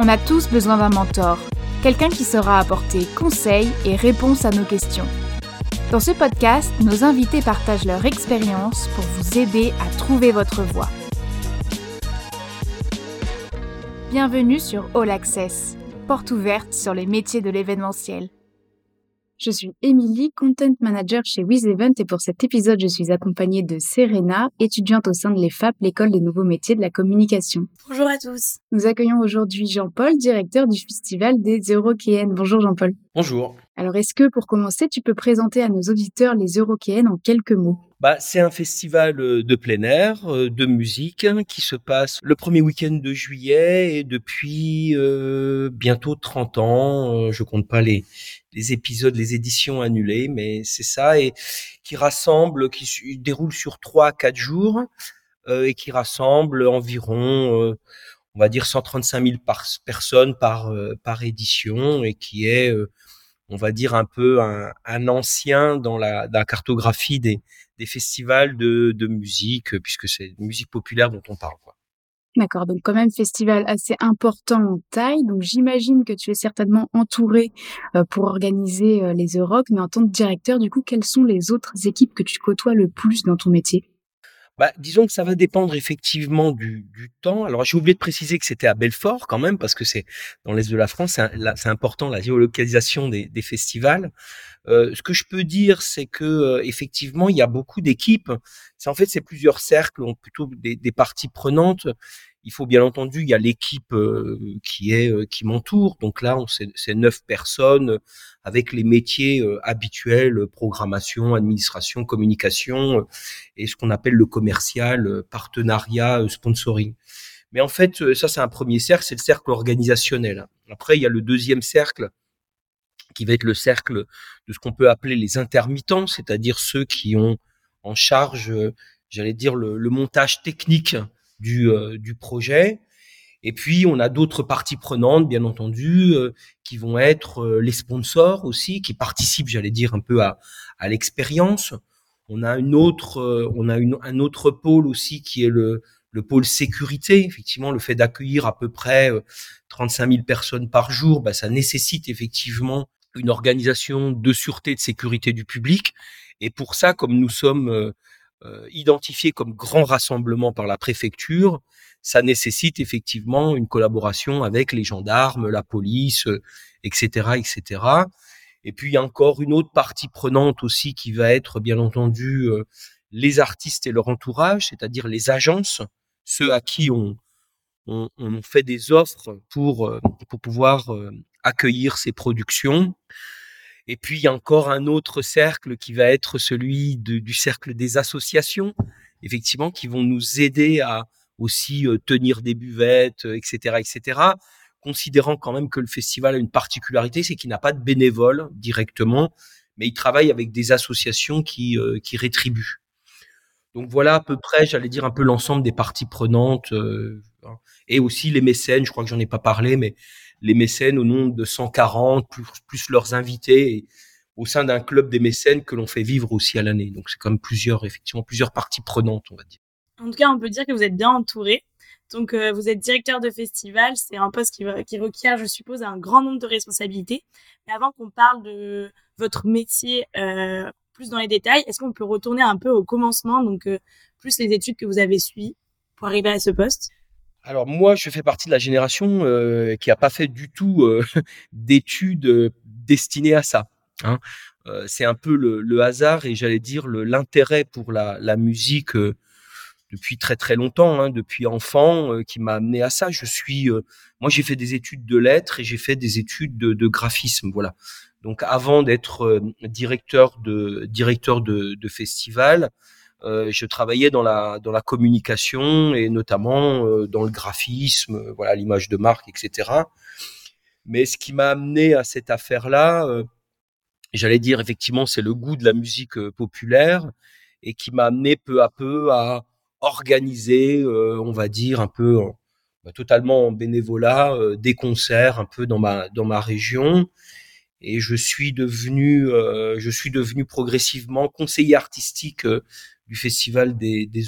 On a tous besoin d'un mentor, quelqu'un qui saura apporter conseils et réponses à nos questions. Dans ce podcast, nos invités partagent leur expérience pour vous aider à trouver votre voie. Bienvenue sur All Access, porte ouverte sur les métiers de l'événementiel. Je suis Émilie, Content Manager chez WizEvent et pour cet épisode, je suis accompagnée de Serena, étudiante au sein de l'EFAP, l'école des nouveaux métiers de la communication. Bonjour à tous. Nous accueillons aujourd'hui Jean-Paul, directeur du Festival des Eurokéennes. Bonjour Jean-Paul. Bonjour. Alors est-ce que pour commencer, tu peux présenter à nos auditeurs les Eurokéennes en quelques mots? Bah, c'est un festival euh, de plein air, euh, de musique, hein, qui se passe le premier week-end de juillet et depuis euh, bientôt 30 ans. je compte pas les, les épisodes, les éditions annulées, mais c'est ça, et qui rassemble, qui déroule sur 3 quatre jours, et qui rassemble environ, on va dire 135 000 personnes par, par édition, et qui est on va dire un peu un, ancien dans la, cartographie des, festivals de, musique, puisque c'est musique populaire dont on parle. D'accord, donc quand même festival assez important en taille. Donc j'imagine que tu es certainement entouré euh, pour organiser euh, les Euroc, mais en tant que directeur, du coup, quelles sont les autres équipes que tu côtoies le plus dans ton métier? Bah, disons que ça va dépendre effectivement du, du temps. Alors j'ai oublié de préciser que c'était à Belfort quand même parce que c'est dans l'est de la France, c'est important la géolocalisation des, des festivals. Euh, ce que je peux dire, c'est que euh, effectivement il y a beaucoup d'équipes. C'est en fait c'est plusieurs cercles, plutôt des, des parties prenantes. Il faut bien entendu, il y a l'équipe euh, qui est euh, qui m'entoure. Donc là, c'est neuf personnes avec les métiers euh, habituels programmation, administration, communication et ce qu'on appelle le commercial, partenariat, sponsoring. Mais en fait, ça c'est un premier cercle, c'est le cercle organisationnel. Après, il y a le deuxième cercle qui va être le cercle de ce qu'on peut appeler les intermittents, c'est-à-dire ceux qui ont en charge, j'allais dire, le, le montage technique du, euh, du projet. Et puis, on a d'autres parties prenantes, bien entendu, euh, qui vont être euh, les sponsors aussi, qui participent, j'allais dire, un peu à, à l'expérience. On a une autre, on a une, un autre pôle aussi qui est le, le pôle sécurité. Effectivement, le fait d'accueillir à peu près 35 000 personnes par jour, bah, ça nécessite effectivement une organisation de sûreté et de sécurité du public. Et pour ça, comme nous sommes euh, identifié comme grand rassemblement par la préfecture, ça nécessite effectivement une collaboration avec les gendarmes, la police, etc., euh, etc. Et puis encore une autre partie prenante aussi qui va être bien entendu euh, les artistes et leur entourage, c'est-à-dire les agences, ceux à qui on, on, on fait des offres pour, pour pouvoir accueillir ces productions. Et puis, il y a encore un autre cercle qui va être celui du cercle des associations, effectivement, qui vont nous aider à aussi euh, tenir des buvettes, etc., euh, etc., considérant quand même que le festival a une particularité, c'est qu'il n'a pas de bénévoles directement, mais il travaille avec des associations qui, euh, qui rétribuent. Donc voilà à peu près, j'allais dire un peu l'ensemble des parties prenantes hein. et aussi les mécènes. Je crois que j'en ai pas parlé, mais les mécènes au nombre de 140, plus, leurs invités, au sein d'un club des mécènes que l'on fait vivre aussi à l'année. Donc c'est comme plusieurs, effectivement, plusieurs parties prenantes, on va dire. En tout cas, on peut dire que vous êtes bien entouré. Donc euh, vous êtes directeur de festival, c'est un poste qui, qui requiert, je suppose, un grand nombre de responsabilités. Mais avant qu'on parle de votre métier euh, plus dans les détails, est-ce qu'on peut retourner un peu au commencement, donc euh, plus les études que vous avez suivies pour arriver à ce poste? Alors moi, je fais partie de la génération euh, qui a pas fait du tout euh, d'études euh, destinées à ça. Hein. c'est un peu le, hasard et j'allais dire l'intérêt pour la, la musique depuis très très longtemps, hein, depuis enfant, qui m'a amené à ça. Je suis, moi, j'ai fait des études de lettres et j'ai fait des études de, de graphisme, voilà. Donc avant d'être directeur de directeur de, de festival, euh, je travaillais dans la dans la communication et notamment euh, dans le graphisme, euh, voilà l'image de marque, etc. Mais ce qui m'a amené à cette affaire-là, j'allais dire effectivement, c'est le goût de la musique populaire et qui m'a amené peu à peu à organiser, on va dire un peu bah, totalement en bénévolat, des concerts un peu dans ma dans ma région. Et je suis devenu, je suis devenu progressivement conseiller artistique du festival des, des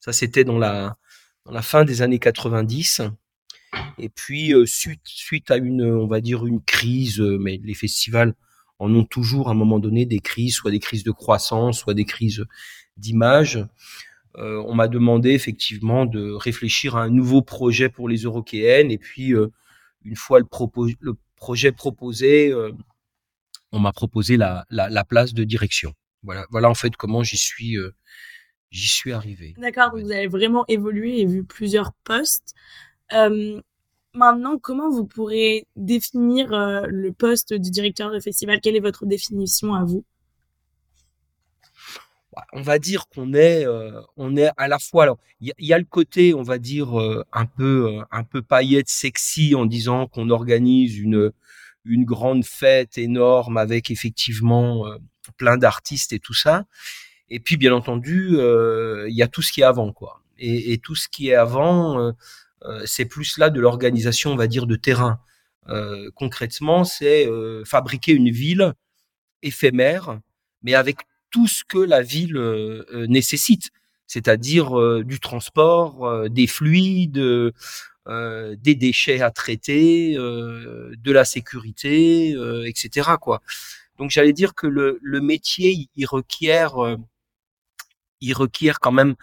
Ça, c'était dans la, dans la fin des années 90. Et puis suite suite à une on va dire une crise, mais les festivals en ont toujours à un moment donné des crises, soit des crises de croissance, soit des crises d'image. Euh, on m'a demandé effectivement de réfléchir à un nouveau projet pour les Eurokéennes. Et puis, euh, une fois le, le projet proposé, euh, on m'a proposé la, la, place de direction. Voilà, voilà en fait comment j'y suis, j'y suis arrivé. D'accord, vous avez vraiment évolué et vu plusieurs postes. maintenant, comment vous pourrez définir le poste du directeur de festival? Quelle est votre définition à vous? On va dire qu'on est, euh, on est à la fois. Alors, il y, a le côté, on va dire euh, un peu, euh, un peu paillette, sexy, en disant qu'on organise une une grande fête énorme avec effectivement plein d'artistes et tout ça. Et puis, bien entendu, il y a tout ce qui est avant, quoi. Et, et tout ce qui est avant, c'est plus là de l'organisation, on va dire, de terrain. concrètement, c'est fabriquer une ville éphémère, mais avec tout ce que la ville euh, euh, nécessite, c'est-à-dire euh, du transport, des fluides, des déchets à traiter, de la sécurité, etc. Quoi. Donc j'allais dire que le, le métier, il requiert, il requiert quand même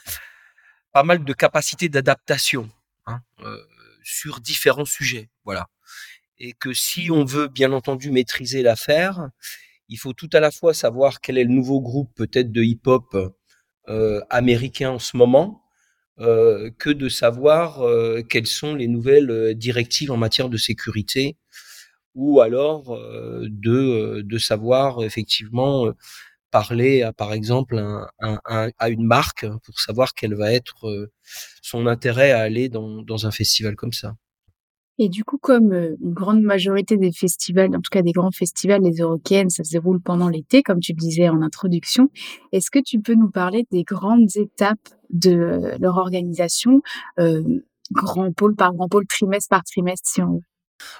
pas mal de capacités d'adaptation hein, sur différents sujets. Voilà. Et que si on veut bien entendu maîtriser l'affaire, il faut tout à la fois savoir quel est le nouveau groupe peut-être de hip-hop euh, américain en ce moment, euh, que de savoir euh, quelles sont les nouvelles directives en matière de sécurité, ou alors de, de savoir effectivement parler à par exemple à une marque pour savoir quel va être son intérêt à aller dans, dans un festival comme ça. Et du coup, comme euh, une grande majorité des festivals, en tout cas des grands festivals, les Eurocaines, ça se déroule pendant l'été, comme tu le disais en introduction, est-ce que tu peux nous parler des grandes étapes de euh, leur organisation, euh, grand pôle par grand pôle, trimestre par trimestre, si on veut?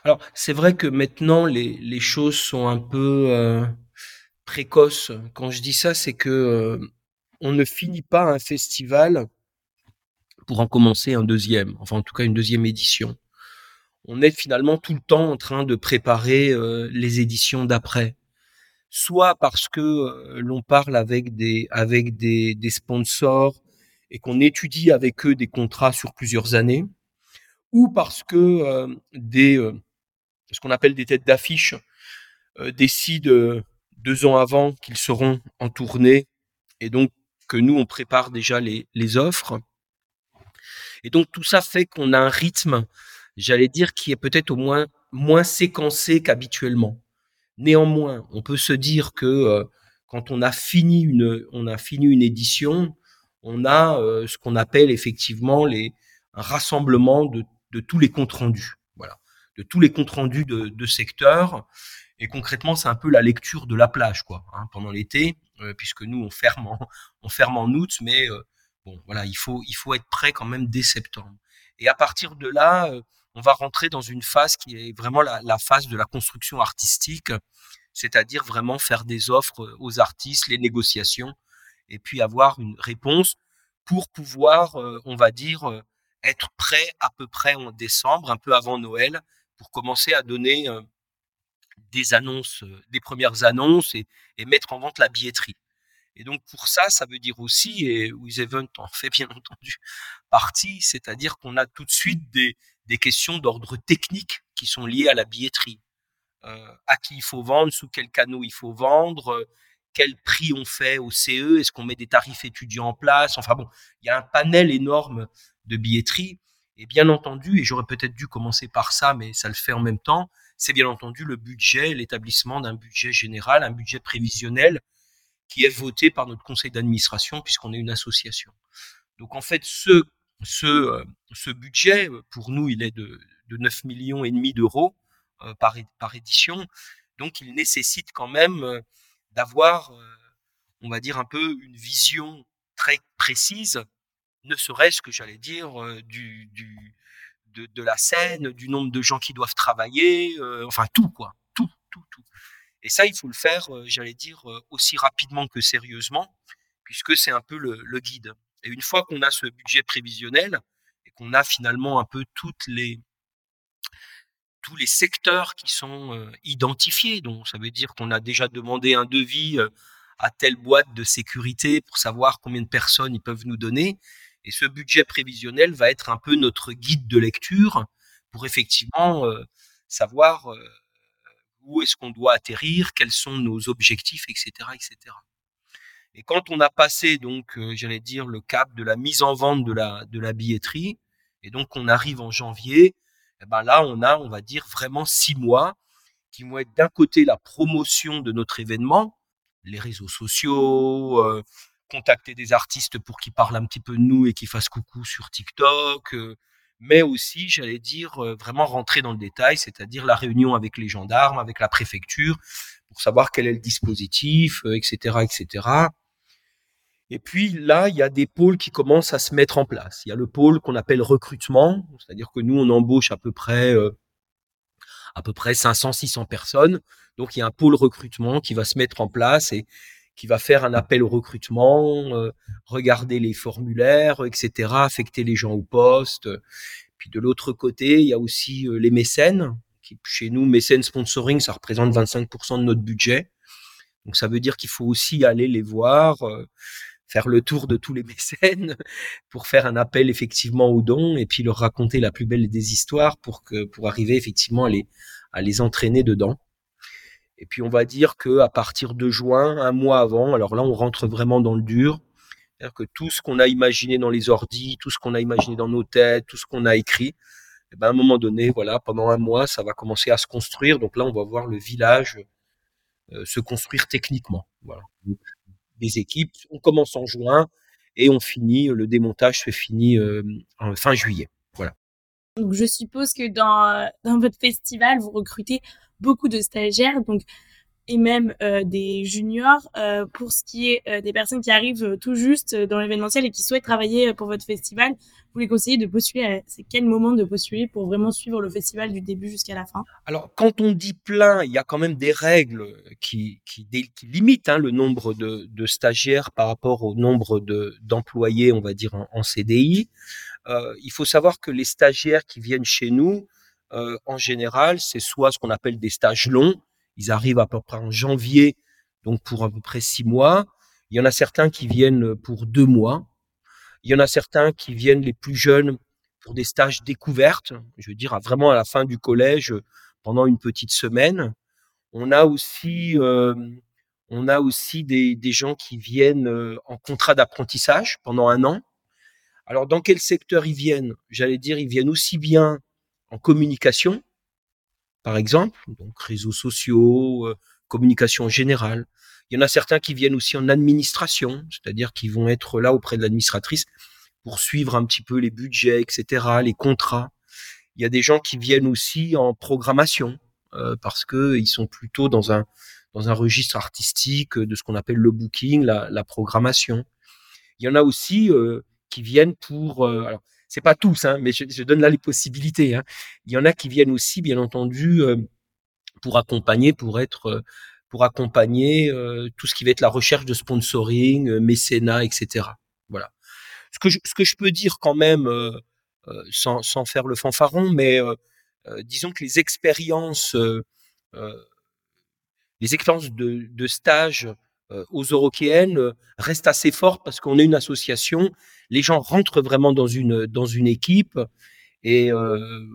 Alors, c'est vrai que maintenant, les, les choses sont un peu euh, précoces. Quand je dis ça, c'est que euh, on ne finit pas un festival pour en commencer un deuxième, enfin en tout cas une deuxième édition on est finalement tout le temps en train de préparer euh, les éditions d'après. Soit parce que euh, l'on parle avec des avec des, sponsors et qu'on étudie avec eux des contrats sur plusieurs années, ou parce que euh, des ce qu'on appelle des têtes d'affiche décident deux ans avant qu'ils seront en tournée et donc que nous on prépare déjà les, les offres. Et donc tout ça fait qu'on a un rythme j'allais dire, qui est peut-être au moins moins séquencé qu'habituellement. Néanmoins, on peut se dire que euh, quand on a fini une, on a fini une édition, on a euh, ce qu'on appelle effectivement les un rassemblement de, de tous les comptes rendus, voilà, de tous les comptes rendus de, de secteur. Et concrètement, c'est un peu la lecture de la plage, quoi, hein, pendant l'été, euh, puisque nous on ferme en, on ferme en août, mais bon, voilà, il faut il faut être prêt quand même dès septembre. Et à partir de là, on va rentrer dans une phase qui est vraiment la, phase de la construction artistique, c'est-à-dire vraiment faire des offres aux artistes, les négociations, et puis avoir une réponse pour pouvoir, euh, on va dire, euh, être prêt à peu près en décembre, un peu avant Noël, pour commencer à donner euh, des annonces, des premières annonces et, et, mettre en vente la billetterie. Et donc pour ça, ça veut dire aussi, et With Event en fait bien entendu partie, c'est-à-dire qu'on a tout de suite des, des questions d'ordre technique qui sont liées à la billetterie. Euh, à qui il faut vendre, sous quel canot il faut vendre, euh, quel prix on fait au CE, est-ce qu'on met des tarifs étudiants en place. Enfin bon, il y a un panel énorme de billetterie. Et bien entendu, et j'aurais peut-être dû commencer par ça, mais ça le fait en même temps, c'est bien entendu le budget, l'établissement d'un budget général, un budget prévisionnel qui est voté par notre conseil d'administration puisqu'on est une association. Donc en fait, ce ce, euh, ce budget, euh, pour nous, il est de, de 9 millions et demi d'euros euh, par, par édition. Donc, il nécessite quand même d'avoir, on va dire, un peu une vision très précise, ne serait-ce que, j'allais dire, du, du, de, de, la scène, du nombre de gens qui doivent travailler, enfin tout, quoi. Tout, tout, tout. Et ça, il faut le faire, j'allais dire, aussi rapidement que sérieusement, puisque c'est un peu le, le guide. Et une fois qu'on a ce budget prévisionnel et qu'on a finalement un peu les tous les secteurs qui sont identifiés. Donc, ça veut dire qu'on a déjà demandé un devis à telle boîte de sécurité pour savoir combien de personnes ils peuvent nous donner. Et ce budget prévisionnel va être un peu notre guide de lecture pour effectivement savoir où est-ce qu'on doit atterrir, quels sont nos objectifs, etc., etc. Et quand on a passé donc, j'allais dire, le cap de la mise en vente de la de la billetterie, et donc on arrive en janvier, eh ben là on a, on va dire, vraiment six mois qui vont être d'un côté la promotion de notre événement, les réseaux sociaux, euh, contacter des artistes pour qu'ils parlent un petit peu de nous et qu'ils fassent coucou sur TikTok, euh, mais aussi, j'allais dire, euh, vraiment rentrer dans le détail, c'est-à-dire la réunion avec les gendarmes, avec la préfecture, pour savoir quel est le dispositif, etc., etc. Et puis là, il y a des pôles qui commencent à se mettre en place. Il y a le pôle qu'on appelle recrutement, c'est-à-dire que nous, on embauche à peu près à peu près 500-600 personnes. Donc il y a un pôle recrutement qui va se mettre en place et qui va faire un appel au recrutement, euh, regarder les formulaires, etc., affecter les gens au poste. Puis de l'autre côté, il y a aussi euh, les mécènes. Qui, chez nous, mécènes sponsoring, ça représente 25% de notre budget. Donc ça veut dire qu'il faut aussi aller les voir, euh, faire le tour de tous les mécènes pour faire un appel effectivement aux dons et puis leur raconter la plus belle des histoires pour que pour arriver effectivement à les à les entraîner dedans. Et puis on va dire que à partir de juin, un mois avant, alors là on rentre vraiment dans le dur, c'est-à-dire que tout ce qu'on a imaginé dans les ordis, tout ce qu'on a imaginé dans nos têtes, tout ce qu'on a écrit, eh ben à un moment donné, voilà, pendant un mois, ça va commencer à se construire. Donc là, on va voir le village euh, se construire techniquement. Voilà des équipes. On commence en juin et on finit, le démontage se finit euh, en fin juillet. Voilà. Donc je suppose que dans, dans votre festival, vous recrutez beaucoup de stagiaires. Donc et même euh, des juniors euh, pour ce qui est euh, des personnes qui arrivent tout juste dans l'événementiel et qui souhaitent travailler pour votre festival vous les conseillez de postuler c'est quel moment de postuler pour vraiment suivre le festival du début jusqu'à la fin? Alors quand on dit plein il y a quand même des règles qui qui, qui limitent hein, le nombre de, de, stagiaires par rapport au nombre de d'employés on va dire en, en CDI il faut savoir que les stagiaires qui viennent chez nous en général c'est soit ce qu'on appelle des stages longs ils arrivent à peu près en janvier, donc pour à peu près six mois. Il y en a certains qui viennent pour deux mois. Il y en a certains qui viennent les plus jeunes pour des stages découvertes, je veux dire vraiment à la fin du collège pendant une petite semaine. On a aussi euh, on a aussi des, des gens qui viennent euh, en contrat d'apprentissage pendant un an. Alors dans quel secteur ils viennent? J'allais dire ils viennent aussi bien en communication, par exemple, donc réseaux sociaux, euh, communication générale. Il y en a certains qui viennent aussi en administration, c'est-à-dire qui vont être là auprès de l'administratrice pour suivre un petit peu les budgets, etc., les contrats. Il y a des gens qui viennent aussi en programmation euh, parce que ils sont plutôt dans un dans un registre artistique de ce qu'on appelle le booking, la, la, programmation. Il y en a aussi euh, qui viennent pour alors, c'est pas tous, hein, mais je, donne là les possibilités. Hein. Il y en a qui viennent aussi, bien entendu, euh, pour accompagner, pour être, euh, pour accompagner euh, tout ce qui va être la recherche de sponsoring, mécénat, etc. Voilà. Ce que je, ce que je peux dire quand même, sans, sans faire le fanfaron, mais disons que les expériences, les expériences de, de stage aux Eurokéennes restent assez fortes parce qu'on est une association les gens rentrent vraiment dans une dans une équipe et euh,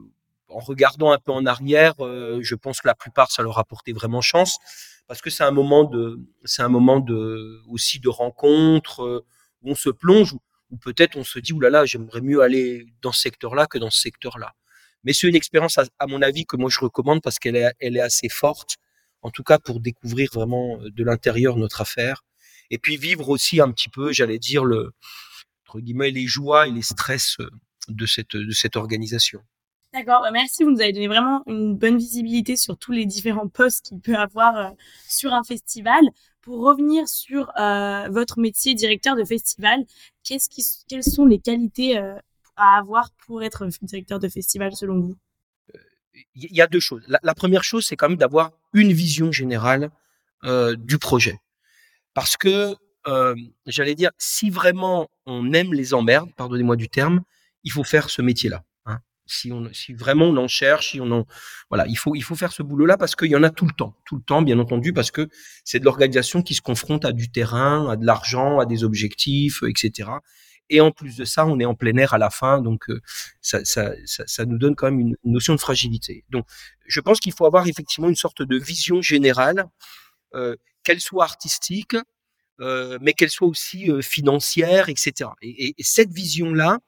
en regardant un peu en arrière, euh, je pense que la plupart ça leur a porté vraiment chance parce que c'est un moment de c'est un moment de aussi de rencontre euh, où on se plonge ou peut-être on se dit oulala j'aimerais mieux aller dans ce secteur-là que dans ce secteur-là. Mais c'est une expérience à, mon avis que moi je recommande parce qu'elle est elle est assez forte en tout cas pour découvrir vraiment de l'intérieur notre affaire et puis vivre aussi un petit peu j'allais dire le guillemets, les joies et les stress euh, de cette, de cette organisation. D'accord, bah, merci. Vous nous avez donné vraiment une bonne visibilité sur tous les différents postes qu'il peut avoir euh, sur un festival. Pour revenir sur euh, votre métier directeur de festival, qu'est-ce qui, quelles sont les qualités à avoir pour être directeur de festival selon vous? Il y a deux choses. La, première chose, c'est quand même d'avoir une vision générale du projet. Parce que euh, j'allais dire, si vraiment on aime les emmerdes, pardonnez-moi du terme, il faut faire ce métier-là. Hein. Si, on, si vraiment on en cherche, si on en, voilà, il faut, il faut faire ce boulot-là parce qu'il y en a tout le temps, tout le temps, bien entendu, parce que c'est de l'organisation qui se confronte à du terrain, à de l'argent, à des objectifs, etc. Et en plus de ça, on est en plein air à la fin, donc euh, ça, ça, ça, nous donne quand même une, notion de fragilité. Donc, je pense qu'il faut avoir effectivement une sorte de vision générale, euh, qu'elle soit artistique, euh, mais qu'elle soit aussi financière, etc. Et, et, cette vision-là,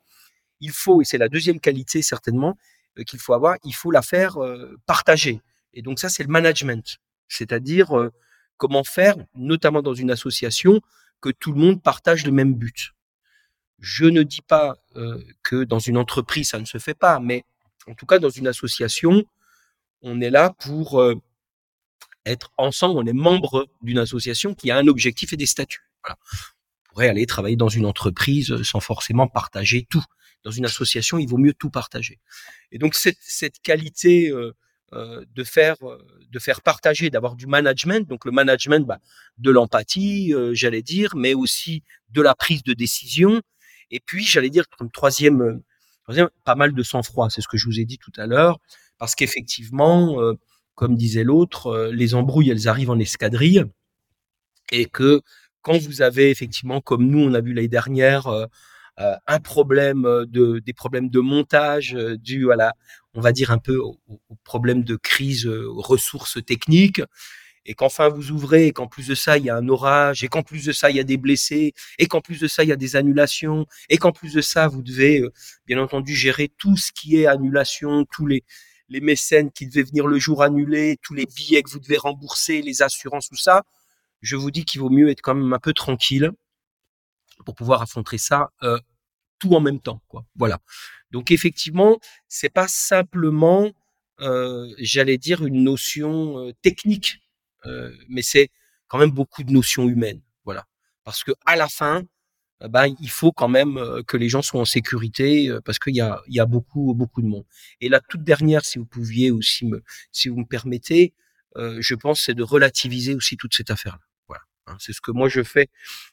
il faut, et c'est la deuxième qualité certainement qu'il faut avoir, il faut la faire partager. Et donc ça, c'est le management, c'est-à-dire comment faire, notamment dans une association, que tout le monde partage le même but. Je ne dis pas euh, que dans une entreprise, ça ne se fait pas, mais en tout cas, dans une association, on est là pour euh, être ensemble, on est membre d'une association qui a un objectif et des statuts. Voilà. On pourrait aller travailler dans une entreprise sans forcément partager tout. Dans une association, il vaut mieux tout partager. Et donc, cette, cette qualité euh, euh de faire de faire partager, d'avoir du management, donc le management bah, de l'empathie, j'allais dire, mais aussi de la prise de décision, et puis, j'allais dire, comme troisième, euh, troisième, pas mal de sang-froid, c'est ce que je vous ai dit tout à l'heure, parce qu'effectivement, euh, comme disait l'autre, euh, les embrouilles, elles arrivent en escadrille, et que quand vous avez effectivement, comme nous, on a vu l'année dernière, un problème de, des problèmes de montage dû à la, on va dire un peu au, au problème de crise ressources techniques, et qu'enfin vous ouvrez, et qu'en plus de ça, il y a un orage, et qu'en plus de ça, il y a des blessés, et qu'en plus de ça, il y a des annulations, et qu'en plus de ça, vous devez, euh, bien entendu, gérer tout ce qui est annulation, tous les, les mécènes qui devaient venir le jour annulé, tous les billets que vous devez rembourser, les assurances, tout ça. Je vous dis qu'il vaut mieux être quand même un peu tranquille pour pouvoir affronter ça euh, tout en même temps, quoi. Voilà. Donc effectivement, c'est pas simplement, euh, j'allais dire, une notion euh, technique euh, mais c'est quand même beaucoup de notions humaines, voilà. Parce que à la fin, euh, ben, il faut quand même euh, que les gens soient en sécurité parce qu'il y a, il y a beaucoup, beaucoup de monde. Et la toute dernière, si vous pouviez aussi me, si vous me permettez, je pense, c'est de relativiser aussi toute cette affaire-là. Voilà. Hein. c'est ce que moi je fais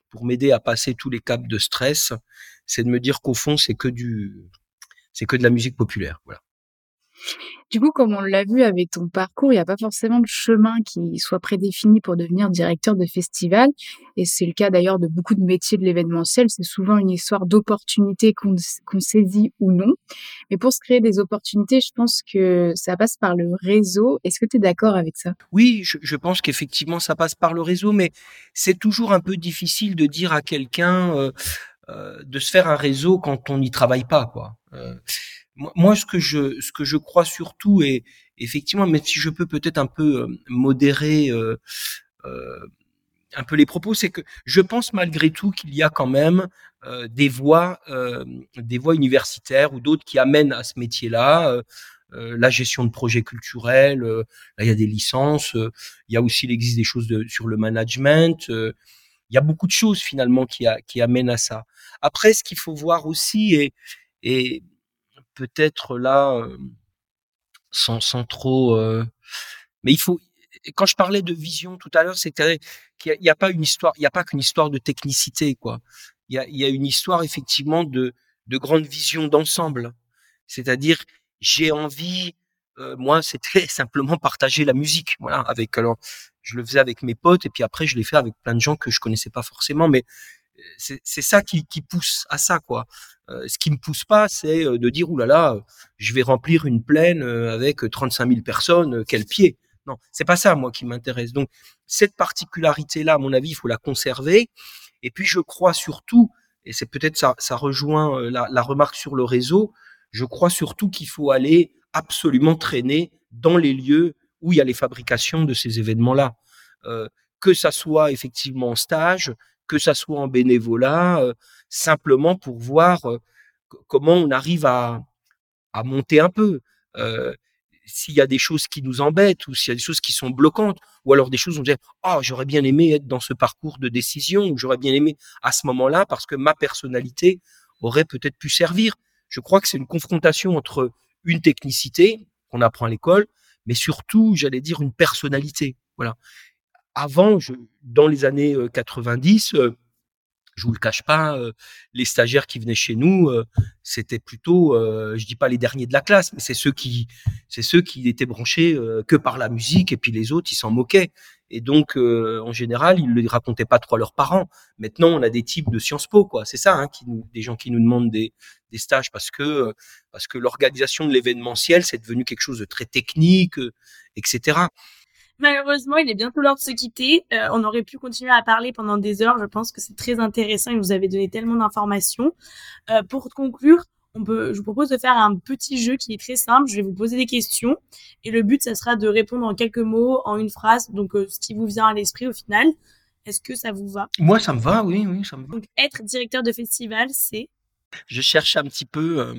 pour m'aider à passer tous les caps de stress. C'est de me dire qu'au fond, c'est que du, c'est que de la musique populaire. Voilà. Du coup, comme on l'a vu avec ton parcours, il n'y a pas forcément de chemin qui soit prédéfini pour devenir directeur de festival. Et c'est le cas d'ailleurs de beaucoup de métiers de l'événementiel. C'est souvent une histoire d'opportunités qu'on saisit ou non. Mais pour se créer des opportunités, je pense que ça passe par le réseau. Est-ce que tu es d'accord avec ça? Oui, je, pense qu'effectivement, ça passe par le réseau, mais c'est toujours un peu difficile de dire à quelqu'un euh, euh, de se faire un réseau quand on n'y travaille pas. quoi. Euh, moi, ce que je, ce que je crois surtout, et effectivement, même si je peux peut-être un peu euh, modérer euh, euh, un peu les propos, c'est que je pense malgré tout qu'il y a quand même euh, des voies, euh, des voies universitaires ou d'autres qui amènent à ce métier-là. la gestion de projets culturels, là il y a des licences, il y a aussi l'existe des choses de, sur le management, il y a beaucoup de choses finalement qui, a, qui amènent à ça. Après, ce qu'il faut voir aussi, et, et peut-être là, euh, sans, sans trop. Euh, mais il faut. Quand je parlais de vision tout à l'heure, c'est qu'il n'y a, pas une histoire, il n'y a pas qu'une histoire de technicité, quoi. Il y a, il y a une histoire effectivement de, de grande vision d'ensemble. C'est-à-dire, j'ai envie, euh, moi, c'était simplement partager la musique, voilà. Avec alors, je le faisais avec mes potes et puis après, je l'ai fait avec plein de gens que je connaissais pas forcément, mais c'est ça qui, pousse à ça, quoi. Euh, ce qui me pousse pas, c'est euh, de dire oulala, là là, je vais remplir une plaine euh, avec 35 000 personnes, quel pied. Non, c'est pas ça moi qui m'intéresse. Donc cette particularité là, à mon avis, il faut la conserver. Et puis je crois surtout, et c'est peut-être ça, ça rejoint la, remarque sur le réseau. Je crois surtout qu'il faut aller absolument traîner dans les lieux où il y a les fabrications de ces événements-là. Euh, que ça soit effectivement en stage, que ça soit en bénévolat, euh, simplement pour voir euh, comment on arrive à, monter un peu. Euh, s'il y a des choses qui nous embêtent ou s'il y a des choses qui sont bloquantes ou alors des choses où on dit oh j'aurais bien aimé être dans ce parcours de décision ou j'aurais bien aimé à ce moment-là parce que ma personnalité aurait peut-être pu servir. Je crois que c'est une confrontation entre une technicité qu'on apprend à l'école, mais surtout, j'allais dire, une personnalité. Voilà avant, je, dans les années 90, je vous le cache pas, les stagiaires qui venaient chez nous, c'était plutôt, euh, je dis pas les derniers de la classe, mais c'est ceux qui, c'est ceux qui étaient branchés que par la musique, et puis les autres, ils s'en moquaient. Et donc, en général, ils ne racontaient pas trop à leurs parents. Maintenant, on a des types de Sciences Po, quoi. C'est ça, hein, qui nous, des gens qui nous demandent des, des stages parce que parce que l'organisation de l'événementiel, c'est devenu quelque chose de très technique, etc. Malheureusement, il est bientôt l'heure de se quitter. Euh, on aurait pu continuer à parler pendant des heures. Je pense que c'est très intéressant et vous avez donné tellement d'informations. Euh, pour conclure, on peut, je vous propose de faire un petit jeu qui est très simple. Je vais vous poser des questions et le but, ça sera de répondre en quelques mots, en une phrase, donc euh, ce qui vous vient à l'esprit au final. Est-ce que ça vous va? Moi, ça me va, oui, oui, ça me va. Donc, être directeur de festival, c'est? Je cherche un petit peu.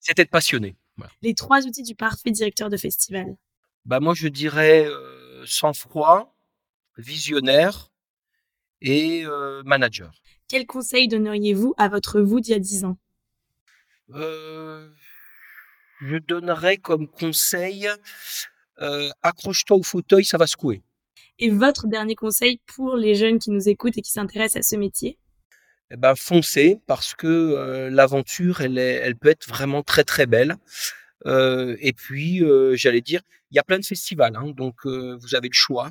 C'est être passionné. Les trois outils du parfait directeur de festival. Bah moi je dirais euh, sang-froid, visionnaire et euh, manager. Quel conseil donneriez-vous à votre vous d'il y a 10 ans? Euh, Je donnerais comme conseil accroche-toi au fauteuil, ça va secouer. Et votre dernier conseil pour les jeunes qui nous écoutent et qui s'intéressent à ce métier? Eh ben, foncez parce que l'aventure, elle, elle peut être vraiment très très belle. Et puis, j'allais dire, il y a plein de festivals, hein, donc vous avez le choix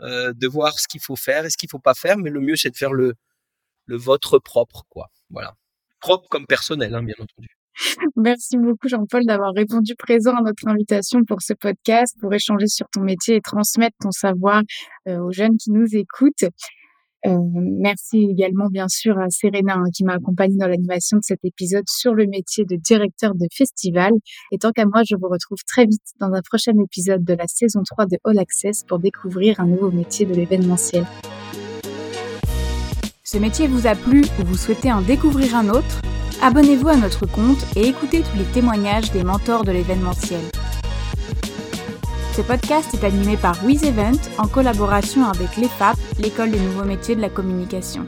de voir ce qu'il faut faire et ce qu'il faut pas faire, mais le mieux c'est de faire le, le vôtre propre, quoi. Voilà, propre comme personnel, hein, bien entendu. Merci beaucoup Jean-Paul d'avoir répondu présent à notre invitation pour ce podcast, pour échanger sur ton métier et transmettre ton savoir aux jeunes qui nous écoutent. Euh, merci également bien sûr à Serena hein, qui m'a accompagnée dans l'animation de cet épisode sur le métier de directeur de festival. Et tant qu'à moi, je vous retrouve très vite dans un prochain épisode de la saison 3 de All Access pour découvrir un nouveau métier de l'événementiel. Ce métier vous a plu ou vous souhaitez en découvrir un autre? Abonnez-vous à notre compte et écoutez tous les témoignages des mentors de l'événementiel. Ce podcast est animé par WizEvent en collaboration avec l'EFAP, l'école des nouveaux métiers de la communication.